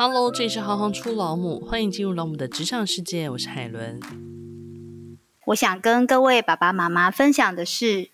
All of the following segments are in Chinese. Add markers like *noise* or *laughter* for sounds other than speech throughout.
Hello，这里是行行出老母，欢迎进入老母的职场世界，我是海伦。我想跟各位爸爸妈妈分享的是，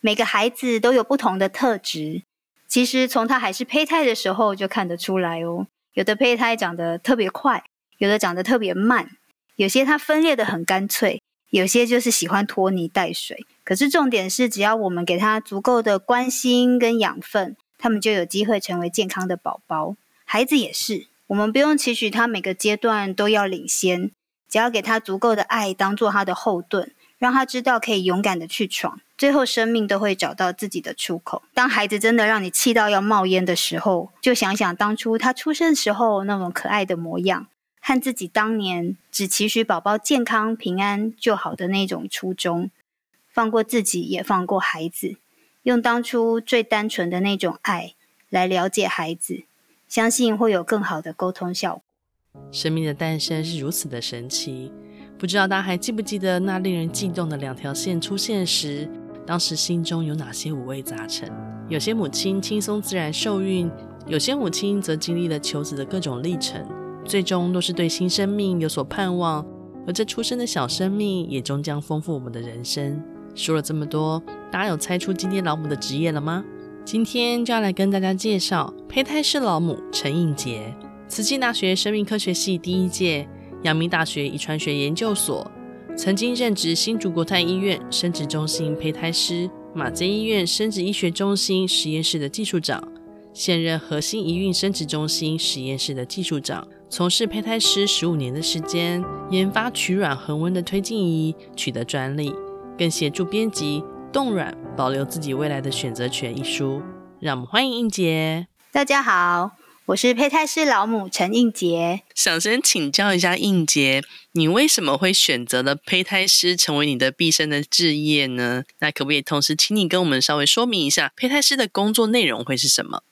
每个孩子都有不同的特质，其实从他还是胚胎的时候就看得出来哦。有的胚胎长得特别快，有的长得特别慢，有些它分裂得很干脆，有些就是喜欢拖泥带水。可是重点是，只要我们给他足够的关心跟养分，他们就有机会成为健康的宝宝。孩子也是，我们不用期许他每个阶段都要领先，只要给他足够的爱，当做他的后盾，让他知道可以勇敢的去闯，最后生命都会找到自己的出口。当孩子真的让你气到要冒烟的时候，就想想当初他出生时候那种可爱的模样，和自己当年只期许宝宝健康平安就好的那种初衷，放过自己，也放过孩子，用当初最单纯的那种爱来了解孩子。相信会有更好的沟通效果。生命的诞生是如此的神奇，不知道大家还记不记得那令人悸动的两条线出现时，当时心中有哪些五味杂陈？有些母亲轻松自然受孕，有些母亲则经历了求子的各种历程，最终都是对新生命有所盼望。而这出生的小生命也终将丰富我们的人生。说了这么多，大家有猜出今天老母的职业了吗？今天就要来跟大家介绍胚胎师老母陈映洁，慈济大学生命科学系第一届，阳明大学遗传学研究所，曾经任职新竹国泰医院生殖中心胚胎师，马偕医院生殖医学中心实验室的技术长，现任核心一孕生殖中心实验室的技术长，从事胚胎师十五年的时间，研发取卵恒温的推进仪，取得专利，更协助编辑。冻卵，保留自己未来的选择权一书，让我们欢迎应杰。大家好，我是胚胎师老母陈应杰。想先请教一下应杰，你为什么会选择了胚胎师成为你的毕生的志业呢？那可不可以同时请你跟我们稍微说明一下，胚胎师的工作内容会是什么？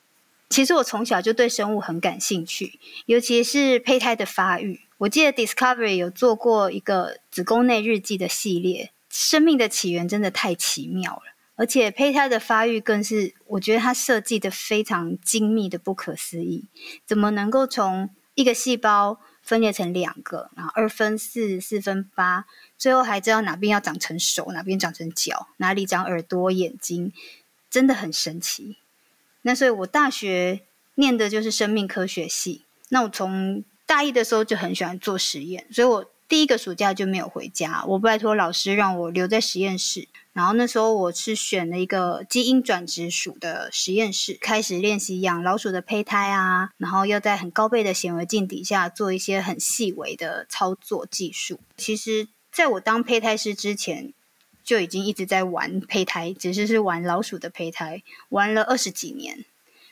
其实我从小就对生物很感兴趣，尤其是胚胎的发育。我记得 Discovery 有做过一个子宫内日记的系列。生命的起源真的太奇妙了，而且胚胎的发育更是，我觉得它设计的非常精密的不可思议。怎么能够从一个细胞分裂成两个，然后二分四，四分八，最后还知道哪边要长成手，哪边长成脚，哪里长耳朵、眼睛，真的很神奇。那所以我大学念的就是生命科学系，那我从大一的时候就很喜欢做实验，所以我。第一个暑假就没有回家，我拜托老师让我留在实验室。然后那时候我是选了一个基因转殖鼠的实验室，开始练习养老鼠的胚胎啊，然后要在很高倍的显微镜底下做一些很细微的操作技术。其实，在我当胚胎师之前，就已经一直在玩胚胎，只是是玩老鼠的胚胎，玩了二十几年。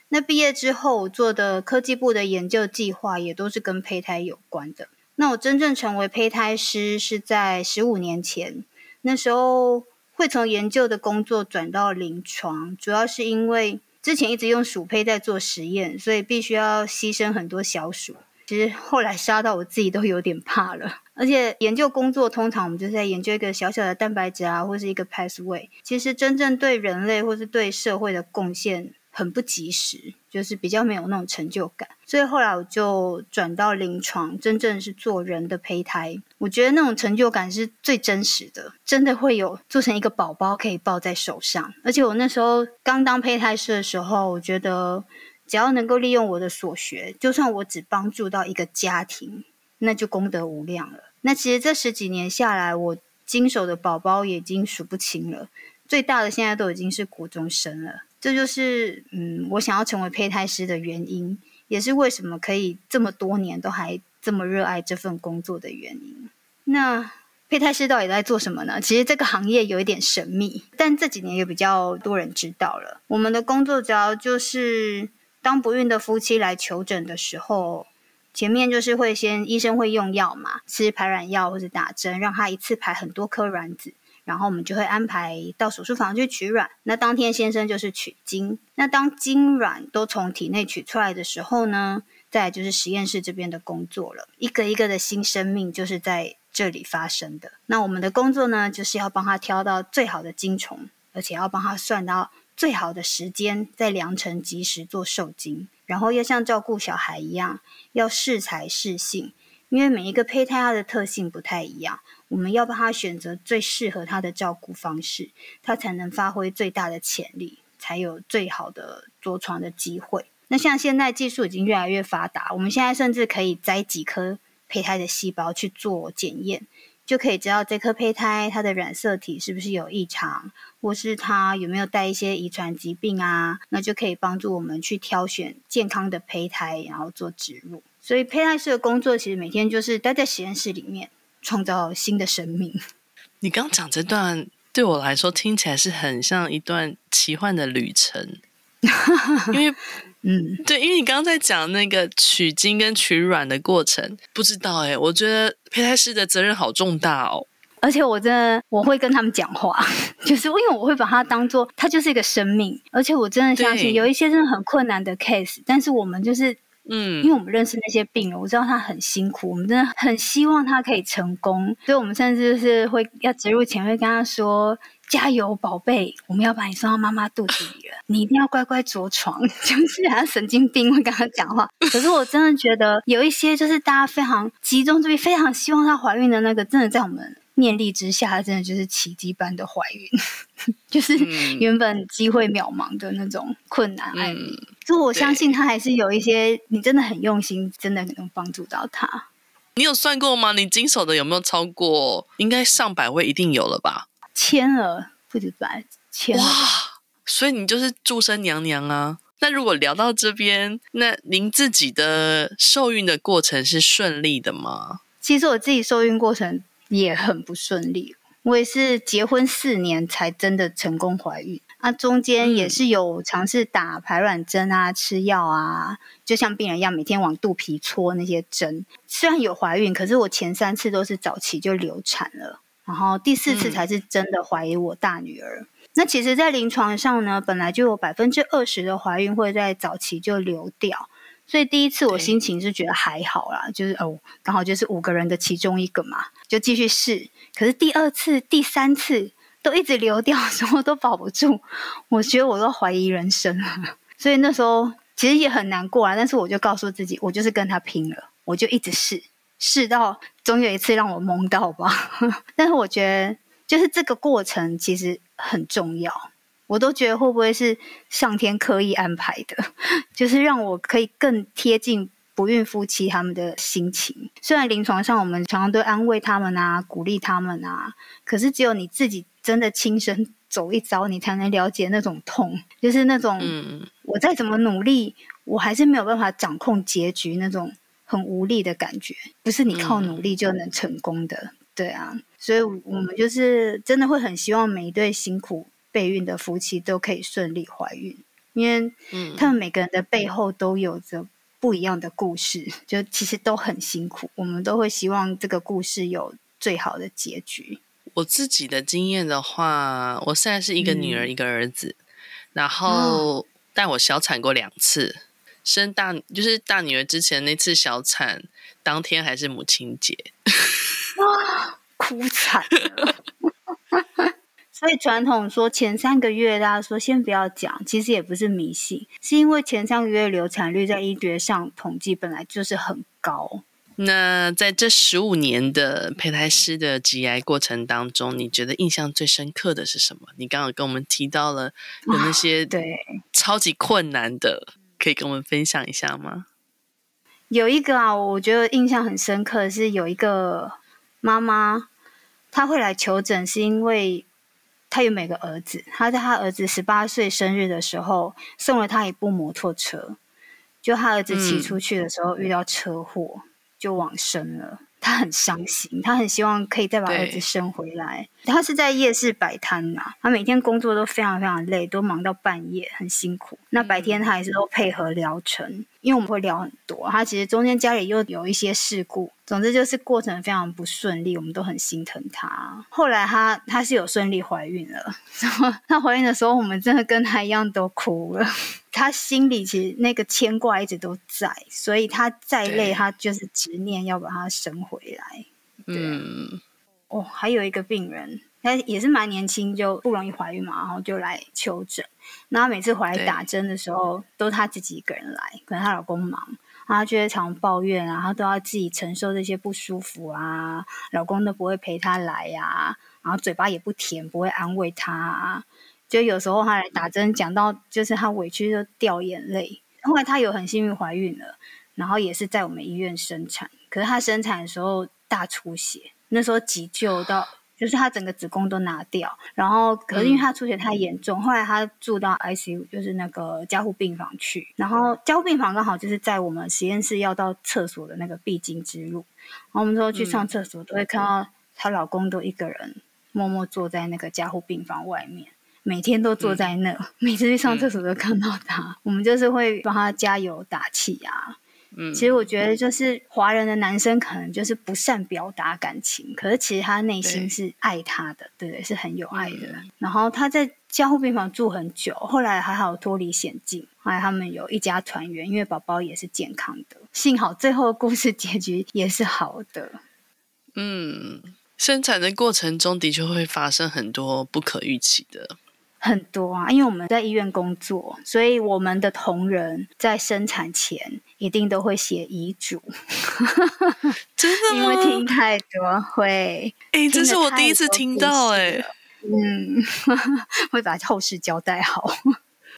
那毕业之后做的科技部的研究计划也都是跟胚胎有关的。那我真正成为胚胎师是在十五年前，那时候会从研究的工作转到临床，主要是因为之前一直用鼠胚在做实验，所以必须要牺牲很多小鼠。其实后来杀到我自己都有点怕了。而且研究工作通常我们就是在研究一个小小的蛋白质啊，或是一个 pathway，其实真正对人类或是对社会的贡献。很不及时，就是比较没有那种成就感，所以后来我就转到临床，真正是做人的胚胎。我觉得那种成就感是最真实的，真的会有做成一个宝宝可以抱在手上。而且我那时候刚当胚胎师的时候，我觉得只要能够利用我的所学，就算我只帮助到一个家庭，那就功德无量了。那其实这十几年下来，我经手的宝宝已经数不清了，最大的现在都已经是国中生了。这就是嗯，我想要成为胚胎师的原因，也是为什么可以这么多年都还这么热爱这份工作的原因。那胚胎师到底在做什么呢？其实这个行业有一点神秘，但这几年也比较多人知道了。我们的工作主要就是当不孕的夫妻来求诊的时候，前面就是会先医生会用药嘛，吃排卵药或者打针，让他一次排很多颗卵子。然后我们就会安排到手术房去取卵，那当天先生就是取精。那当精卵都从体内取出来的时候呢，再就是实验室这边的工作了，一个一个的新生命就是在这里发生的。那我们的工作呢，就是要帮他挑到最好的精虫，而且要帮他算到最好的时间在良辰吉时做受精，然后要像照顾小孩一样，要适才适性，因为每一个胚胎它的特性不太一样，我们要帮他选择最适合他的照顾方式，他才能发挥最大的潜力，才有最好的着床的机会。那像现在技术已经越来越发达，我们现在甚至可以摘几颗胚胎的细胞去做检验。就可以知道这颗胚胎它的染色体是不是有异常，或是它有没有带一些遗传疾病啊？那就可以帮助我们去挑选健康的胚胎，然后做植入。所以胚胎师的工作其实每天就是待在实验室里面，创造新的生命。*laughs* 你刚讲这段对我来说听起来是很像一段奇幻的旅程，*laughs* 因为。嗯，对，因为你刚刚在讲那个取精跟取卵的过程，不知道哎，我觉得胚胎师的责任好重大哦。而且我真的我会跟他们讲话，*laughs* 就是因为我会把它当做它就是一个生命，而且我真的相信有一些真的很困难的 case，但是我们就是。嗯，因为我们认识那些病人，我知道他很辛苦，我们真的很希望他可以成功，所以我们甚至是会要植入前会跟他说：“加油，宝贝，我们要把你送到妈妈肚子里了，你一定要乖乖着床。*laughs* ”就是他神经病会跟他讲话。可是我真的觉得有一些就是大家非常集中注意，非常希望她怀孕的那个，真的在我们念力之下，真的就是奇迹般的怀孕，*laughs* 就是原本机会渺茫的那种困难案例。嗯所以我相信他还是有一些，你真的很用心，真的能帮助到他。你有算过吗？你经手的有没有超过？应该上百位，一定有了吧？千了不止百，千了。哇！所以你就是祝生娘娘啊。那如果聊到这边，那您自己的受孕的过程是顺利的吗？其实我自己受孕过程也很不顺利，我也是结婚四年才真的成功怀孕。那中间也是有尝试打排卵针啊，吃药啊，就像病人一样，每天往肚皮戳那些针。虽然有怀孕，可是我前三次都是早期就流产了，然后第四次才是真的怀疑我大女儿。嗯、那其实，在临床上呢，本来就有百分之二十的怀孕会在早期就流掉，所以第一次我心情是觉得还好啦，就是哦，刚好就是五个人的其中一个嘛，就继续试。可是第二次、第三次。都一直流掉，*laughs* 什么都保不住，我觉得我都怀疑人生了。所以那时候其实也很难过啊，但是我就告诉自己，我就是跟他拼了，我就一直试，试到总有一次让我蒙到吧。*laughs* 但是我觉得，就是这个过程其实很重要，我都觉得会不会是上天刻意安排的，*laughs* 就是让我可以更贴近。不孕夫妻他们的心情，虽然临床上我们常常都安慰他们啊，鼓励他们啊，可是只有你自己真的亲身走一遭，你才能了解那种痛，就是那种，我再怎么努力，我还是没有办法掌控结局那种很无力的感觉，不是你靠努力就能成功的，对啊，所以我们就是真的会很希望每一对辛苦备孕的夫妻都可以顺利怀孕，因为他们每个人的背后都有着。不一样的故事，就其实都很辛苦。我们都会希望这个故事有最好的结局。我自己的经验的话，我现在是一个女儿，嗯、一个儿子，然后但我小产过两次，生大就是大女儿之前那次小产当天还是母亲节，哇，哭惨了。*laughs* 所以传统说前三个月，大家说先不要讲，其实也不是迷信，是因为前三个月流产率在医学上统计本来就是很高。那在这十五年的胚胎师的职涯过程当中，你觉得印象最深刻的是什么？你刚刚跟我们提到了有那些对超级困难的，可以跟我们分享一下吗？有一个啊，我觉得印象很深刻的是有一个妈妈，她会来求诊，是因为。她有每个儿子，她在他儿子十八岁生日的时候送了他一部摩托车，就他儿子骑出去的时候遇到车祸，就往生了。他很伤心，他很希望可以再把儿子生回来。他是在夜市摆摊呐，他每天工作都非常非常累，都忙到半夜，很辛苦。那白天他还是都配合疗程，因为我们会聊很多。他其实中间家里又有一些事故。总之就是过程非常不顺利，我们都很心疼她。后来她她是有顺利怀孕了，然后她怀孕的时候，我们真的跟她一样都哭了。她心里其实那个牵挂一直都在，所以她再累，她就是执念要把她生回来。对。嗯。哦，还有一个病人，她也是蛮年轻，就不容易怀孕嘛，然后就来求诊。然后每次回来打针的时候，都她自己一个人来，可能她老公忙，她就会常抱怨，然后都要自己承受这些不舒服啊，老公都不会陪她来呀、啊，然后嘴巴也不甜，不会安慰她、啊。就有时候她来打针，讲到就是她委屈就掉眼泪。后来她有很幸运怀孕了，然后也是在我们医院生产。可是她生产的时候大出血，那时候急救到。就是他整个子宫都拿掉，然后可是因为他出血太严重，嗯、后来他住到 ICU，就是那个加护病房去。然后加护病房刚好就是在我们实验室要到厕所的那个必经之路。然后我们说去上厕所，都会看到她老公都一个人默默坐在那个加护病房外面，每天都坐在那，嗯、每次去上厕所都看到他。嗯、我们就是会帮他加油打气啊。嗯，其实我觉得就是华人的男生可能就是不善表达感情，可是其实他内心是爱他的，对，是很有爱的。嗯、然后他在加护病房住很久，后来还好脱离险境，后来他们有一家团圆，因为宝宝也是健康的，幸好最后故事结局也是好的。嗯，生产的过程中的确会发生很多不可预期的。很多啊，因为我们在医院工作，所以我们的同仁在生产前一定都会写遗嘱。*laughs* 真的吗？因为听太多会，哎、欸，这是我第一次听到、欸，哎，嗯，*laughs* 会把后事交代好。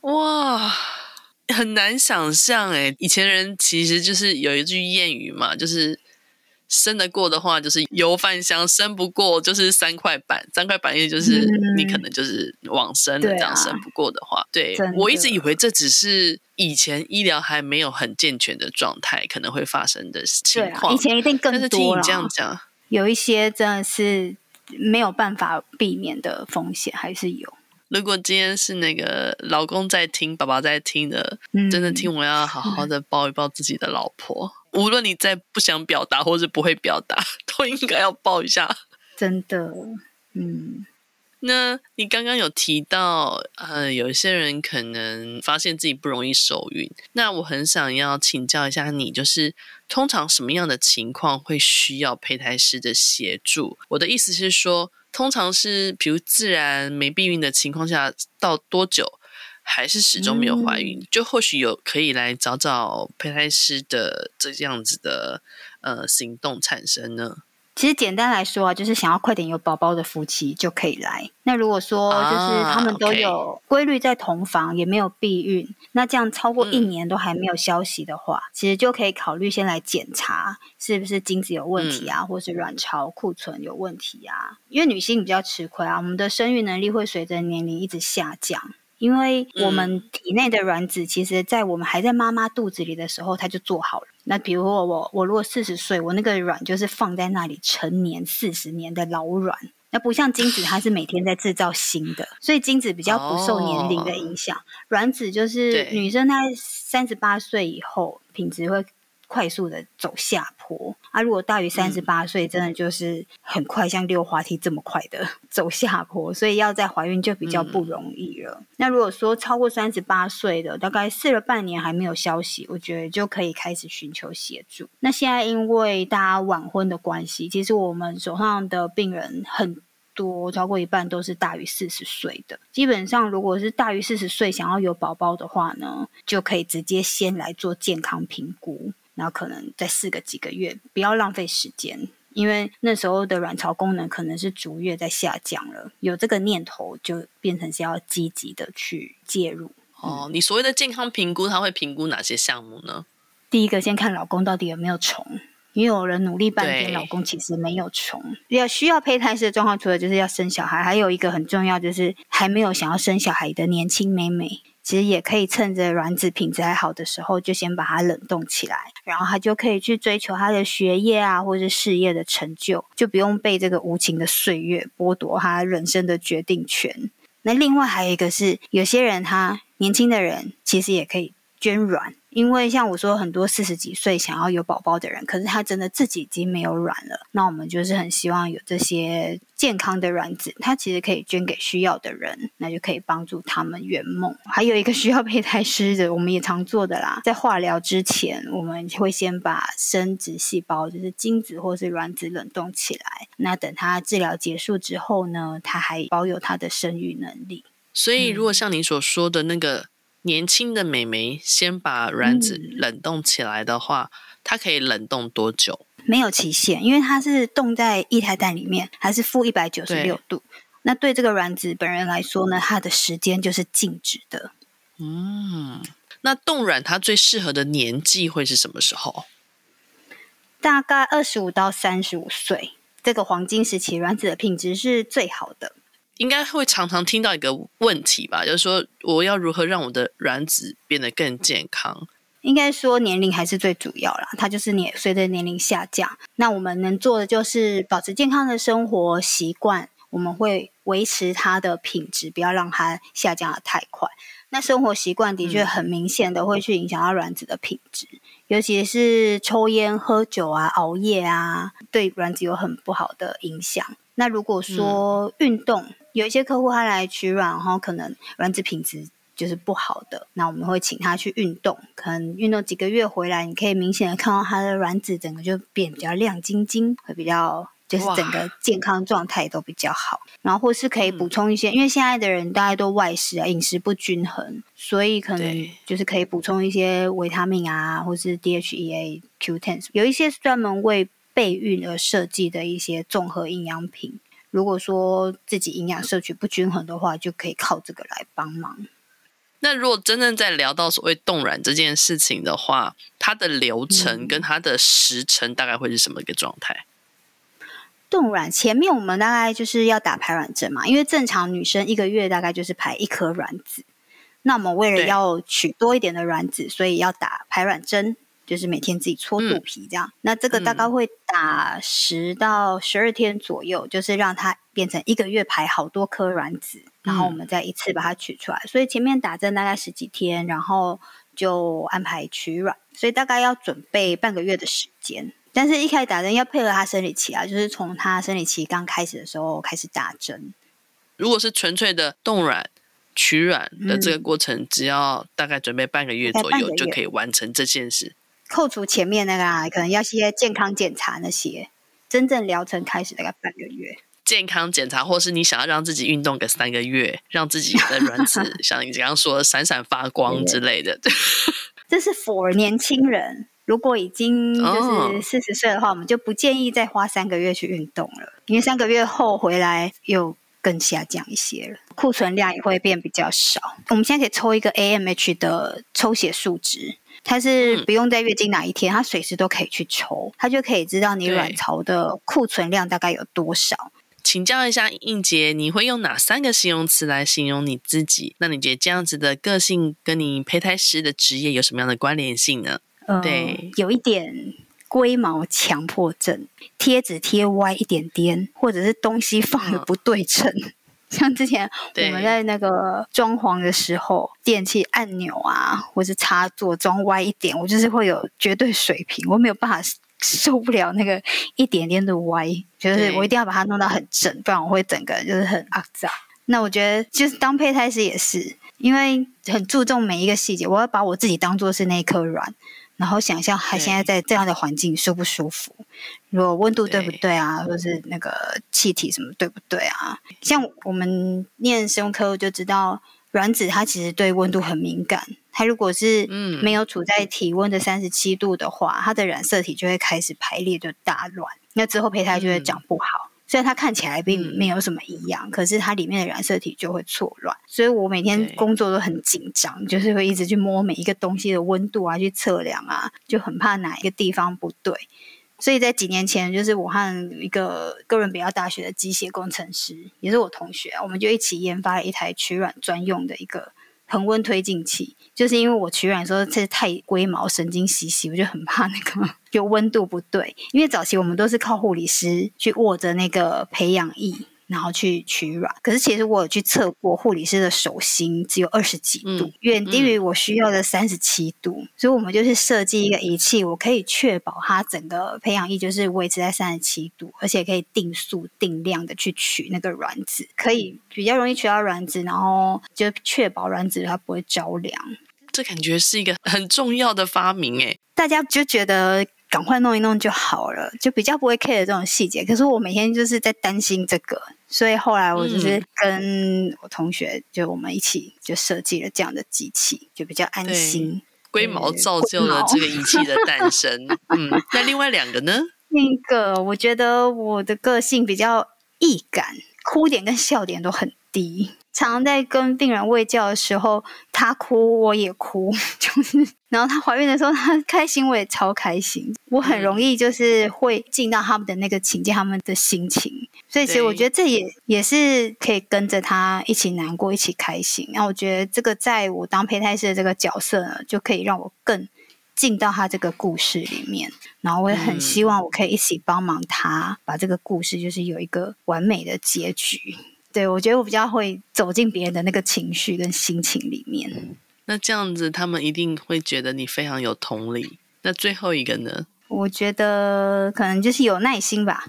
哇，很难想象哎，以前人其实就是有一句谚语嘛，就是。生得过的话就是油饭香，生不过就是三块板。三块板意思就是你可能就是往生了，这样生不过的话，对，我一直以为这只是以前医疗还没有很健全的状态可能会发生的情况。啊、以前一定更多。但是听你这样讲，有一些真的是没有办法避免的风险还是有。如果今天是那个老公在听，爸爸在听的，嗯、真的听我要好好的抱一抱自己的老婆。无论你再不想表达，或是不会表达，*laughs* 都应该要抱一下。真的，嗯。那你刚刚有提到，呃，有一些人可能发现自己不容易受孕。那我很想要请教一下你，就是通常什么样的情况会需要胚胎师的协助？我的意思是说，通常是比如自然没避孕的情况下，到多久？还是始终没有怀孕，嗯、就或许有可以来找找胚胎师的这样子的呃行动产生呢？其实简单来说啊，就是想要快点有宝宝的夫妻就可以来。那如果说就是他们都有规律在同房，也没有避孕，那这样超过一年都还没有消息的话，嗯、其实就可以考虑先来检查是不是精子有问题啊，嗯、或是卵巢库存有问题啊。因为女性比较吃亏啊，我们的生育能力会随着年龄一直下降。因为我们体内的卵子，其实，在我们还在妈妈肚子里的时候，它就做好了。那比如说我，我如果四十岁，我那个卵就是放在那里成年四十年的老卵。那不像精子，它是每天在制造新的，所以精子比较不受年龄的影响。卵子就是女生在三十八岁以后，品质会。快速的走下坡啊！如果大于三十八岁，真的就是很快，像溜滑梯这么快的 *laughs* 走下坡，所以要再怀孕就比较不容易了。嗯、那如果说超过三十八岁的，大概试了半年还没有消息，我觉得就可以开始寻求协助。那现在因为大家晚婚的关系，其实我们手上的病人很多，超过一半都是大于四十岁的。基本上，如果是大于四十岁想要有宝宝的话呢，就可以直接先来做健康评估。然后可能再试个几个月，不要浪费时间，因为那时候的卵巢功能可能是逐月在下降了。有这个念头，就变成是要积极的去介入。哦，你所谓的健康评估，他会评估哪些项目呢？第一个，先看老公到底有没有虫，因为有人努力半天，老公其实没有虫。要需要胚胎师的状况，除了就是要生小孩，还有一个很重要，就是还没有想要生小孩的年轻妹妹。其实也可以趁着卵子品质还好的时候，就先把它冷冻起来，然后他就可以去追求他的学业啊，或是事业的成就，就不用被这个无情的岁月剥夺他人生的决定权。那另外还有一个是，有些人他年轻的人其实也可以捐卵。因为像我说，很多四十几岁想要有宝宝的人，可是他真的自己已经没有卵了。那我们就是很希望有这些健康的卵子，它其实可以捐给需要的人，那就可以帮助他们圆梦。还有一个需要胚胎师的，我们也常做的啦，在化疗之前，我们会先把生殖细胞，就是精子或是卵子冷冻起来。那等它治疗结束之后呢，它还保有它的生育能力。所以，如果像你所说的那个。年轻的美眉先把卵子冷冻起来的话，嗯，它可以冷冻多久？没有期限，因为它是冻在液态氮里面，还是负一百九十六度。那对这个卵子本人来说呢，它的时间就是静止的。嗯，那冻卵它最适合的年纪会是什么时候？大概二十五到三十五岁，这个黄金时期，卵子的品质是最好的。应该会常常听到一个问题吧，就是说我要如何让我的卵子变得更健康？应该说年龄还是最主要啦，它就是年随着年龄下降。那我们能做的就是保持健康的生活习惯，我们会维持它的品质，不要让它下降的太快。那生活习惯的确很明显的会去影响到卵子的品质，嗯，尤其是抽烟、喝酒啊、熬夜啊，对卵子有很不好的影响。那如果说运动，嗯有一些客户他来取卵，然后可能卵子品质就是不好的，那我们会请他去运动，可能运动几个月回来，你可以明显的看到他的卵子整个就变比较亮晶晶，会比较就是整个健康状态都比较好。然后或是可以补充一些，嗯，因为现在的人大家都外食啊，饮食不均衡，所以可能就是可以补充一些维他命啊，或是 DHEA、Q10，有一些是专门为备孕而设计的一些综合营养品。如果说自己营养摄取不均衡的话，就可以靠这个来帮忙。那如果真正在聊到所谓冻卵这件事情的话，它的流程跟它的时程大概会是什么一个状态？冻卵前面我们大概就是要打排卵针嘛，因为正常女生一个月大概就是排一颗卵子。那我们为了要取多一点的卵子，所以要打排卵针。就是每天自己搓肚皮这样，嗯，那这个大概会打十到十二天左右，嗯，就是让它变成一个月排好多颗卵子，嗯，然后我们再一次把它取出来。所以前面打针大概十几天，然后就安排取卵，所以大概要准备半个月的时间。但是一开始打针要配合他生理期啊，就是从他生理期刚开始的时候开始打针。如果是纯粹的冻卵取卵的这个过程，嗯，只要大概准备半个月左右就可以完成这件事。扣除前面那个啊，可能要些健康检查那些，真正疗程开始大概半个月。健康检查，或是你想要让自己运动个三个月，让自己的卵子 *laughs* 像你刚刚说的闪闪发光之类的。*laughs* 这是 for 年轻人，如果已经就是四十岁的话，哦，我们就不建议再花三个月去运动了，因为三个月后回来又更下降一些了，库存量也会变比较少。我们现在可以抽一个 AMH 的抽血数值。它是不用在月经哪一天，它随时都可以去抽，它就可以知道你卵巢的库存量大概有多少。请教一下应杰，你会用哪三个形容词来形容你自己？那你觉得这样子的个性跟你胚胎师的职业有什么样的关联性呢？呃，对，有一点龟毛强迫症，贴纸贴歪一点点，或者是东西放的不对称。嗯像之前我们在那个装潢的时候，电器按钮啊，或是插座装歪一点，我就是会有绝对水平，我没有办法受 *laughs* 不了那个一点点的歪，就是我一定要把它弄到很正，不然我会整个就是很肮脏。那我觉得就是当胚胎师也是，因为很注重每一个细节，我要把我自己当做是那颗卵。然后想象他现在在这样的环境舒不舒服？如果温度对不对啊？对或是那个气体什么对不对啊？像我们念生物科就知道，卵子它其实对温度很敏感。它如果是没有处在体温的三十七度的话，它的染色体就会开始排列就大乱，那之后胚胎就会长不好。嗯虽然它看起来并没有什么异样，嗯，可是它里面的染色体就会错乱，所以我每天工作都很紧张，就是会一直去摸每一个东西的温度啊，去测量啊，就很怕哪一个地方不对。所以在几年前，就是我和一个哥伦比亚大学的机械工程师，也是我同学，我们就一起研发了一台取卵专用的一个。恒温推进器，就是因为我取卵的时候这太龟毛、神经兮兮，我就很怕那个就温度不对。因为早期我们都是靠护理师去握着那个培养液，然后去取卵。可是其实我有去测过，护理师的手心只有二十几度，嗯、远低于我需要的三十七度。嗯、所以我们就是设计一个仪器，我可以确保它整个培养液就是维持在三十七度，而且可以定速定量的去取那个卵子，可以比较容易取到卵子，然后就确保卵子它不会着凉。这感觉是一个很重要的发明诶，大家就觉得。赶快弄一弄就好了，就比较不会 care 这种细节。可是我每天就是在担心这个，所以后来我就是跟我同学，就我们一起就设计了这样的机器，就比较安心。龟毛造就了这个仪器的诞生。*laughs* 嗯，那另外两个呢？那个我觉得我的个性比较易感，哭点跟笑点都很低。常常在跟病人喂教的时候，他哭我也哭，*laughs* 就是，然后她怀孕的时候，她 *laughs* 开心我也超开心。我很容易就是会进到他们的那个情境，他们的心情，所以其实我觉得这也也是可以跟着他一起难过，一起开心。然后我觉得这个在我当胚胎师的这个角色呢，就可以让我更进到他这个故事里面。然后我也很希望我可以一起帮忙他把这个故事就是有一个完美的结局。对，我觉得我比较会走进别人的那个情绪跟心情里面。那这样子，他们一定会觉得你非常有同理。那最后一个呢？我觉得可能就是有耐心吧。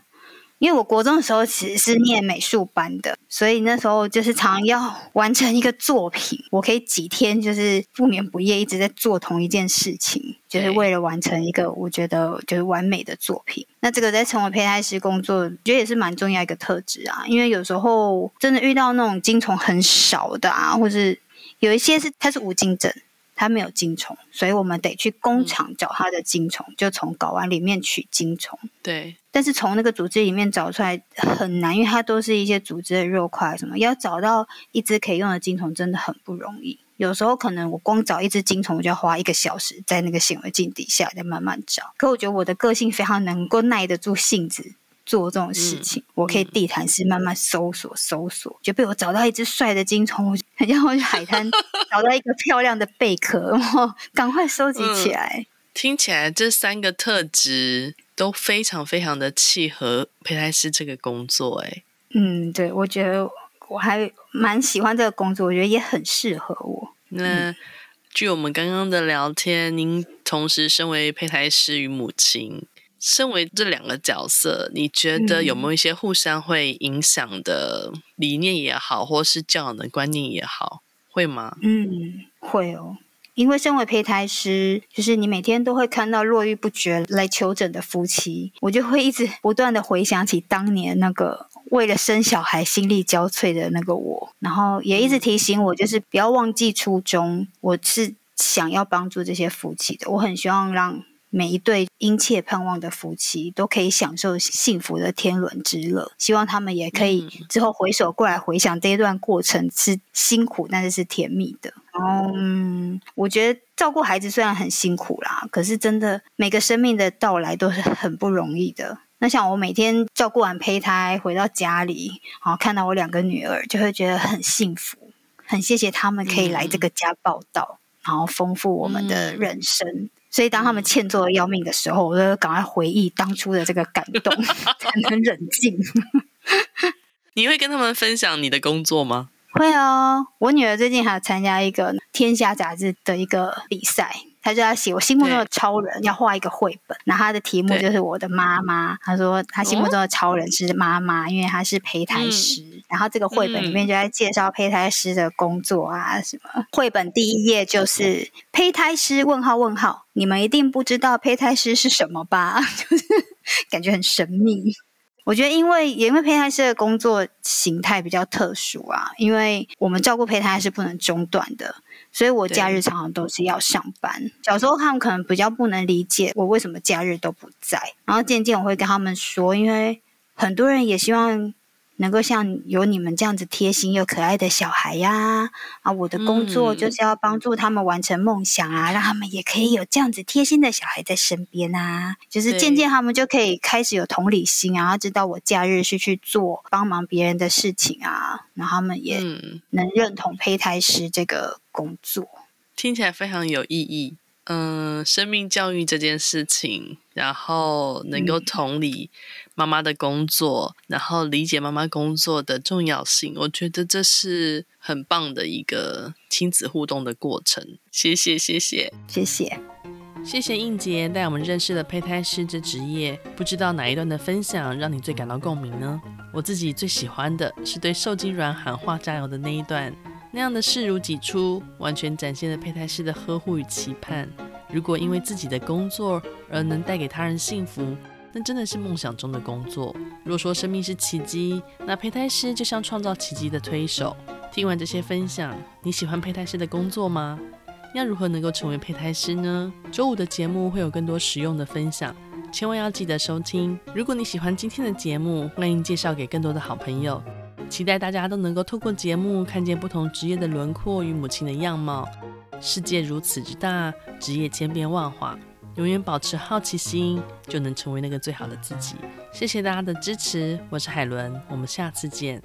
因为我国中的时候其实是念美术班的，所以那时候就是常要完成一个作品，我可以几天就是不眠不夜一直在做同一件事情，就是为了完成一个我觉得就是完美的作品。那这个在成为胚胎师工作，觉得也是蛮重要一个特质啊。因为有时候真的遇到那种精虫很少的啊，或是有一些是它是无精症。它没有精虫，所以我们得去工厂找它的精虫，嗯、就从睾丸里面取精虫。对，但是从那个组织里面找出来很难，因为它都是一些组织的肉块什么，要找到一只可以用的精虫真的很不容易。有时候可能我光找一只精虫，我就要花一个小时在那个显微镜底下再慢慢找。可我觉得我的个性非常能够耐得住性子。做这种事情，嗯、我可以地毯式慢慢搜索搜索，就被我找到一只帅的精虫，然后去海滩 *laughs* 找到一个漂亮的贝壳，然后赶快收集起来。嗯、听起来这三个特质都非常非常的契合胚胎师这个工作，哎，嗯，对，我觉得我还蛮喜欢这个工作，我觉得也很适合我。那据我们刚刚的聊天，您同时身为胚胎师与母亲。身为这两个角色，你觉得有没有一些互相会影响的理念也好，或是教养的观念也好，会吗？嗯，会哦。因为身为胚胎师，就是你每天都会看到络绎不绝来求诊的夫妻，我就会一直不断的回想起当年那个为了生小孩心力交瘁的那个我，然后也一直提醒我，就是不要忘记初衷。我是想要帮助这些夫妻的，我很希望让。每一对殷切盼望的夫妻都可以享受幸福的天伦之乐，希望他们也可以之后回首过来回想这一段过程是辛苦，但是是甜蜜的。嗯，我觉得照顾孩子虽然很辛苦啦，可是真的每个生命的到来都是很不容易的。那像我每天照顾完胚胎回到家里，然后看到我两个女儿，就会觉得很幸福，很谢谢他们可以来这个家报道，然后丰富我们的人生。所以，当他们欠揍的要命的时候，我就赶快回忆当初的这个感动，*laughs* 才能冷静。你会跟他们分享你的工作吗？会哦，我女儿最近还有参加一个《天下》杂志的一个比赛。她就要写我心目中的超人，要画一个绘本。那她的题目就是我的妈妈。她说她心目中的超人是妈妈，因为她是胚胎师。然后这个绘本里面就在介绍胚胎师的工作啊什么。绘本第一页就是胚胎师问号问号，你们一定不知道胚胎师是什么吧？*laughs* 就是感觉很神秘。我觉得因为也因为胚胎师的工作形态比较特殊啊，因为我们照顾胚胎是不能中断的。所以我假日常常都是要上班。小时候他们可能比较不能理解我为什么假日都不在，然后渐渐我会跟他们说，因为很多人也希望。能够像有你们这样子贴心又可爱的小孩呀，啊，我的工作就是要帮助他们完成梦想啊，嗯、让他们也可以有这样子贴心的小孩在身边啊，就是渐渐他们就可以开始有同理心啊，知道我假日是去做帮忙别人的事情啊，然后他们也能认同胚胎师这个工作，听起来非常有意义。嗯，生命教育这件事情，然后能够同理妈妈的工作，嗯、然后理解妈妈工作的重要性，我觉得这是很棒的一个亲子互动的过程。谢谢，谢谢，谢谢，谢谢应杰带我们认识了胚胎师这职业。不知道哪一段的分享让你最感到共鸣呢？我自己最喜欢的是对受精卵喊话加油的那一段。那样的视如己出，完全展现了胚胎师的呵护与期盼。如果因为自己的工作而能带给他人幸福，那真的是梦想中的工作。若说生命是奇迹，那胚胎师就像创造奇迹的推手。听完这些分享，你喜欢胚胎师的工作吗？要如何能够成为胚胎师呢？周五的节目会有更多实用的分享，千万要记得收听。如果你喜欢今天的节目，欢迎介绍给更多的好朋友。期待大家都能够透过节目看见不同职业的轮廓与母亲的样貌。世界如此之大，职业千变万化，永远保持好奇心，就能成为那个最好的自己。谢谢大家的支持，我是海伦，我们下次见。